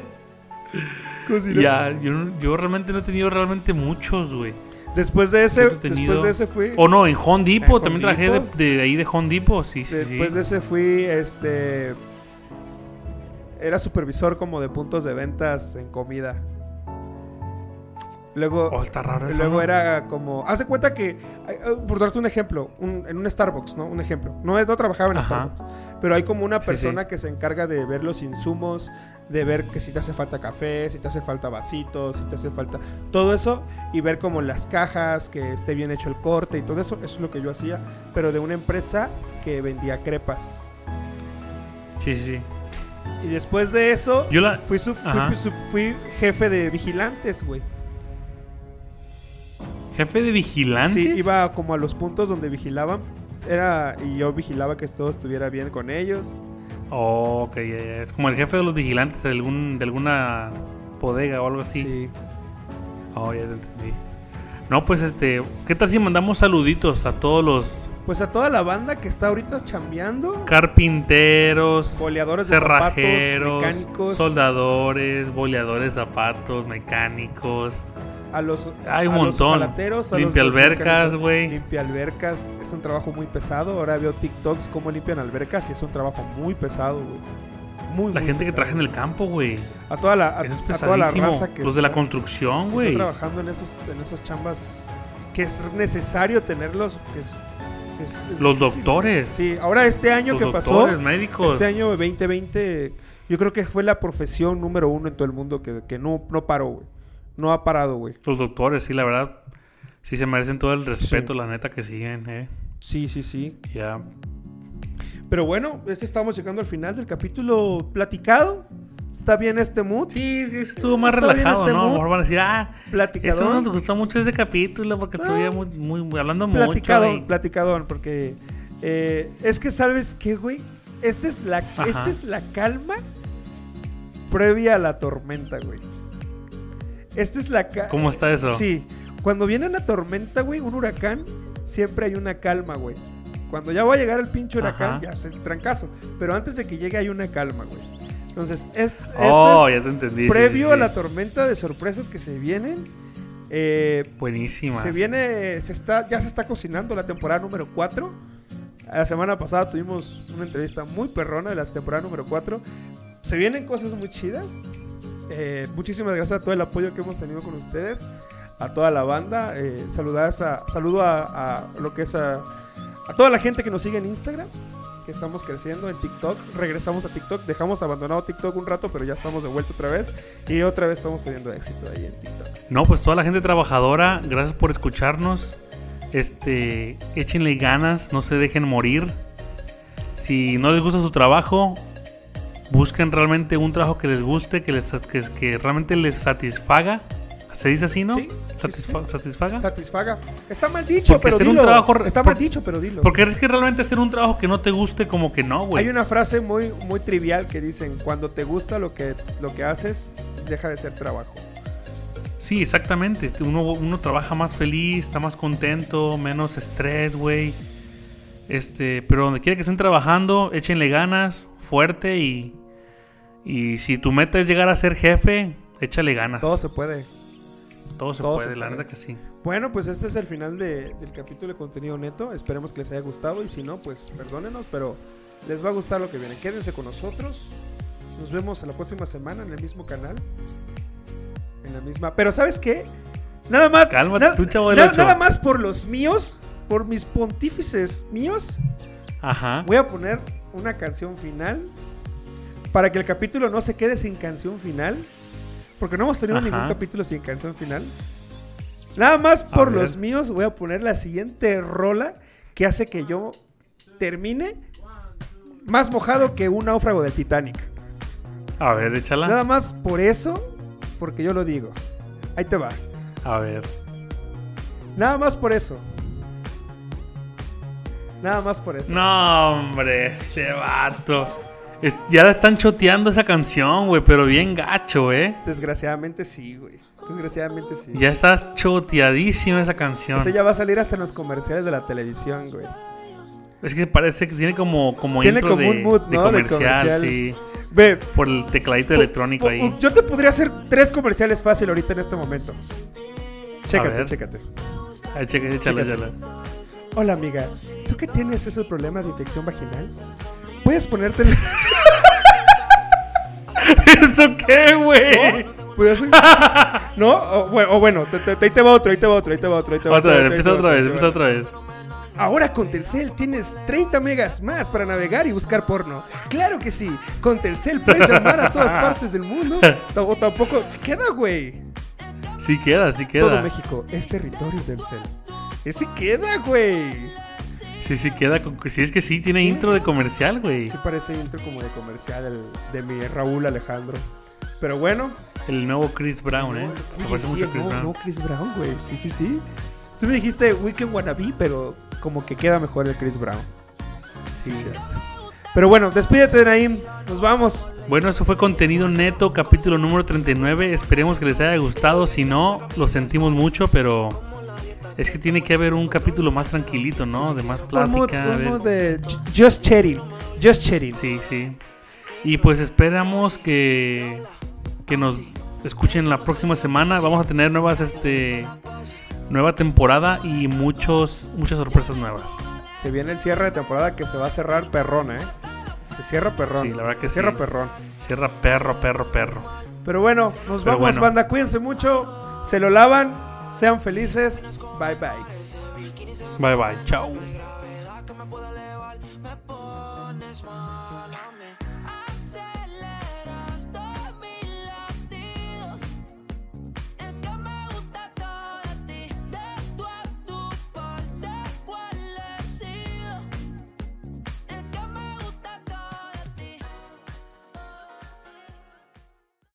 Ya, yo, yo realmente no he tenido realmente muchos, güey. Después de ese, después de ese fui. O no, en Home Depot. ¿En también Home trabajé de, Depot? de ahí de Home Depot. Sí, sí, sí. Después de ese fui, este... Era supervisor como de puntos de ventas en comida. Luego, Oh, está raro y eso. luego ¿no? era como... Haz de cuenta que, eh, por darte un ejemplo, un- en un Starbucks, ¿no? Un ejemplo. No, no trabajaba en Ajá. Starbucks. Pero hay como una Sí, persona sí. que se encarga de ver los insumos, de ver que si te hace falta café, si te hace falta vasitos, si te hace falta todo eso y ver como las cajas, que esté bien hecho el corte y todo eso. Eso es lo que yo hacía, pero de una empresa que vendía crepas. Sí, sí, sí. Y después de eso, Yo la. fui, sub- fui- Ajá. sub- fui jefe de vigilantes, güey. Jefe de vigilantes. Sí, iba como a los puntos donde vigilaban. Era, y yo vigilaba que todo estuviera bien con ellos. Oh, ok. Es como el jefe de los vigilantes de, algún, de alguna bodega o algo así. Sí. Oh, ya te entendí. No, pues este, ¿qué tal si mandamos saluditos a todos los Pues a toda la banda que está ahorita chambeando. carpinteros, Boleadores de zapatos, cerrajeros, mecánicos. soldadores, boleadores de zapatos, mecánicos? A los, Hay un a montón. a los Limpia albercas, güey. Limpia albercas. Es un trabajo muy pesado. Ahora veo TikToks cómo limpian albercas y es un trabajo muy pesado, güey. Muy, La muy gente que pesado. trabaja en el campo, güey. A toda la, a, es a toda la raza que Los de la está- construcción, que güey. está trabajando en, esos, en esas chambas que es necesario tenerlos. Que es, es- es Los difícil. doctores. Sí, ahora este año Los que pasó, doctores, médicos. este año 2020, yo creo que fue la profesión número uno en todo el mundo que, que no, no paró, güey. No ha parado, güey. Los doctores, sí, la verdad. Sí se merecen todo el respeto, Sí. la neta que siguen, eh. Sí, sí, sí. Ya. Pero bueno, este estamos llegando al final del capítulo platicado. Está bien este mood. Sí, estuvo más Está bien relajado, este ¿no? A lo mood. mejor van a decir, ah, eso Platicadón. nos gustó mucho ese capítulo porque Ah. estuve muy, muy, muy- hablando Platicadón, mucho. y- platicadón, porque eh, es que sabes qué, güey. Esta es la, esta es la calma previa a la tormenta, güey. Esta es la calma. ¿Cómo está eso? Sí, cuando viene una tormenta, güey, un huracán, siempre hay una calma, güey. Cuando ya va a llegar el pinche huracán, Ajá. ya se trancazo. Pero antes de que llegue hay una calma, güey. Entonces, es, esto Oh, es ya te entendí. previo sí, a la tormenta de sorpresas que se vienen. Eh, Buenísima. se viene, se está, ya se está cocinando la temporada número 4. La semana pasada tuvimos una entrevista muy perrona de la temporada número 4. Se vienen cosas muy chidas. Eh, muchísimas gracias a todo el apoyo que hemos tenido con ustedes. A toda la banda. Eh, a, saludo a lo que es a, a toda la gente que nos sigue en Instagram. Que estamos creciendo en TikTok. Regresamos a TikTok. Dejamos abandonado TikTok un rato, pero ya estamos de vuelta otra vez. Y otra vez estamos teniendo éxito ahí en TikTok. No, pues toda la gente trabajadora, gracias por escucharnos. Este, échenle ganas, no se dejen morir. Si no les gusta su trabajo, busquen realmente un trabajo que les guste, que, les, que, que realmente les satisfaga. ¿Se dice así, no? Sí, sí, sí, Satisfa- sí. ¿Satisfaga? Satisfaga. Está mal dicho, Porque pero hacer un dilo. trabajo- Está por- mal dicho, pero dilo. Porque es que realmente hacer un trabajo que no te guste, como que no, güey. Hay una frase muy, muy trivial que dicen, cuando te gusta lo que, lo que haces, deja de ser trabajo. Sí, exactamente. Uno, uno trabaja más feliz, está más contento, menos estrés, güey. Este, pero donde quiera que estén trabajando, échenle ganas, fuerte y, y si tu meta es llegar a ser jefe, échale ganas. Todo se puede. Todo se todo puede, se la neta que sí. Bueno, pues este es el final de- del capítulo de contenido neto. Esperemos que les haya gustado y si no, pues perdónenos, pero les va a gustar lo que viene. Quédense con nosotros. Nos vemos la próxima semana en el mismo canal. En la misma. Pero ¿sabes qué? Nada más. Cálmate tú, chavo nada más por los míos, por mis pontífices míos, Ajá. voy a poner una canción final para que el capítulo no se quede sin canción final. Porque no hemos tenido Ajá. ningún capítulo sin canción final. Nada más por los míos voy a poner la siguiente rola que hace que yo termine más mojado que un náufrago del Titanic. A ver, échala. Nada más por eso, porque yo lo digo. Ahí te va. A ver. Nada más por eso. Nada más por eso. No, hombre, este vato. Es- ya la están choteando esa canción, güey, pero bien gacho, ¿eh? Desgraciadamente sí, güey. Desgraciadamente sí. Ya está choteadísima esa canción. Ese ya va a salir hasta en los comerciales de la televisión, güey. Es que parece que tiene como, como Tiene intro como de, un mood, de ¿no? De comercial, comercial. sí. Ve, Por el tecladito electrónico ahí. Yo te podría hacer tres comerciales fácil ahorita en este momento. Chécate, chécate. Ay, Chécate. échale. Hola, amiga. ¿Tú que tienes ese problema de infección vaginal? Puedes ponerte el... *laughs* ¿Eso qué, güey? ¿No? Pues. O, bueno, o bueno, te, te- ahí te va otro, ahí te va otro, ahí te va otro, ahí te va Otra otro, vez, empieza otra vez, empieza otra vez. Ahora con Telcel tienes 30 megas más para navegar y buscar porno. Claro que sí. Con Telcel puedes llamar a todas *laughs* partes del mundo. O tampoco... Se queda, güey. Sí queda, sí Todo queda. México es territorio Telcel. Eh, sí queda, güey. Sí, sí queda. con- Sí, es que sí, tiene intro de comercial, güey. Sí parece intro como de comercial el- de mi Raúl Alejandro. Pero bueno. El nuevo Chris Brown, ¿eh? Se parece sí, mucho a el Chris Brown. nuevo Chris Brown, güey. Sí, sí, sí. Tú me dijiste Weekend Wannabe, pero como que queda mejor el Chris Brown. Sí, cierto. Pero bueno, despídete, Naim. Nos vamos. Bueno, eso fue contenido neto, capítulo número 39. Esperemos que les haya gustado. Si no, lo sentimos mucho, pero es que tiene que haber un capítulo más tranquilito, ¿no? De más plática. un de- Just Chatting. Just Chatting. Sí, sí. Y pues esperamos que, que nos escuchen la próxima semana. Vamos a tener nuevas, este, nueva temporada y muchos, muchas sorpresas nuevas. Se viene el cierre de temporada que se va a cerrar perrón, ¿eh? Se cierra perrón. Sí, la verdad que Se cierra sí. perrón. Cierra perro, perro, perro. Pero bueno, nos Pero vamos, bueno. banda. Cuídense mucho. Se lo lavan. Sean felices. Bye bye. Bye bye. Chao.